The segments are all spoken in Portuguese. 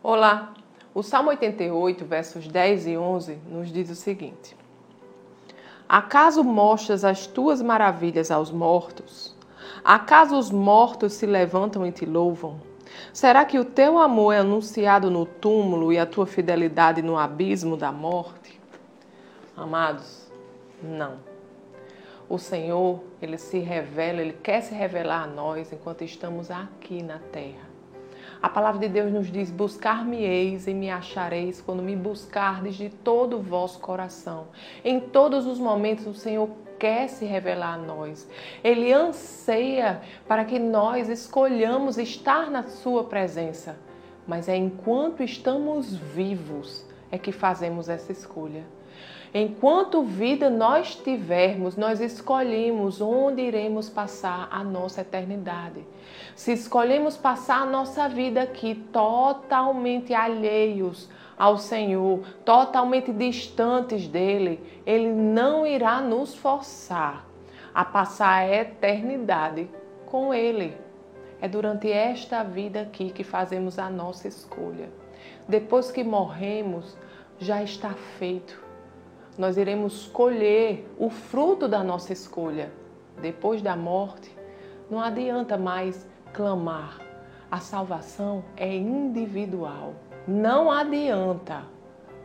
Olá! O Salmo 88, versos 10 e 11 nos diz o seguinte: Acaso mostras as tuas maravilhas aos mortos? Acaso os mortos se levantam e te louvam? Será que o teu amor é anunciado no túmulo e a tua fidelidade no abismo da morte? Amados, não. O Senhor, ele se revela, ele quer se revelar a nós enquanto estamos aqui na terra. A palavra de Deus nos diz: Buscar-me-eis e me achareis quando me buscardes de todo o vosso coração. Em todos os momentos, o Senhor quer se revelar a nós. Ele anseia para que nós escolhamos estar na Sua presença. Mas é enquanto estamos vivos é que fazemos essa escolha. Enquanto vida nós tivermos, nós escolhemos onde iremos passar a nossa eternidade. Se escolhemos passar a nossa vida aqui totalmente alheios ao Senhor, totalmente distantes dele, ele não irá nos forçar a passar a eternidade com ele. É durante esta vida aqui que fazemos a nossa escolha. Depois que morremos, já está feito nós iremos colher o fruto da nossa escolha. Depois da morte, não adianta mais clamar. A salvação é individual. Não adianta,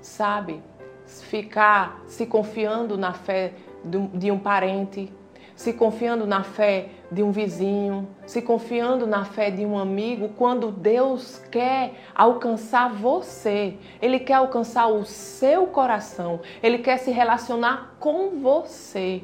sabe, ficar se confiando na fé de um parente, se confiando na fé de um vizinho, se confiando na fé de um amigo, quando Deus quer alcançar você, Ele quer alcançar o seu coração, Ele quer se relacionar com você.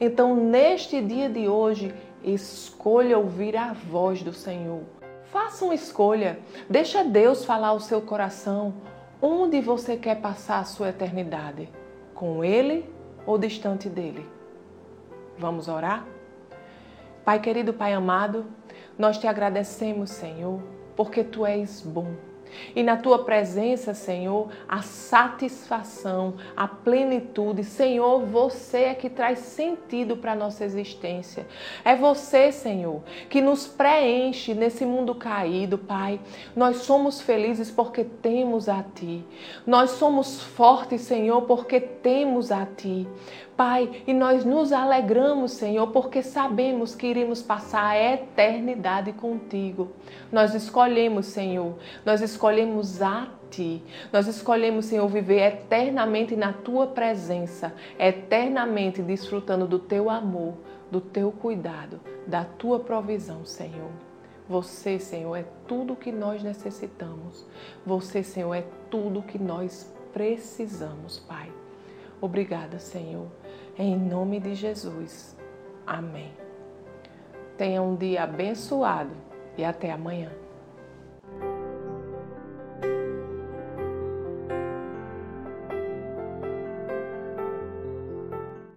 Então, neste dia de hoje, escolha ouvir a voz do Senhor. Faça uma escolha, deixa Deus falar ao seu coração onde você quer passar a sua eternidade, com Ele ou distante dele. Vamos orar? Pai querido, Pai amado, nós te agradecemos, Senhor, porque tu és bom. E na tua presença, Senhor, a satisfação, a plenitude. Senhor, você é que traz sentido para a nossa existência. É você, Senhor, que nos preenche nesse mundo caído, Pai. Nós somos felizes porque temos a Ti. Nós somos fortes, Senhor, porque temos a Ti. Pai, e nós nos alegramos, Senhor, porque sabemos que iremos passar a eternidade contigo. Nós escolhemos, Senhor, nós escolhemos a Ti. Nós escolhemos, Senhor, viver eternamente na Tua presença, eternamente desfrutando do Teu amor, do Teu cuidado, da Tua provisão, Senhor. Você, Senhor, é tudo que nós necessitamos. Você, Senhor, é tudo que nós precisamos, Pai. Obrigada, Senhor. Em nome de Jesus. Amém. Tenha um dia abençoado e até amanhã.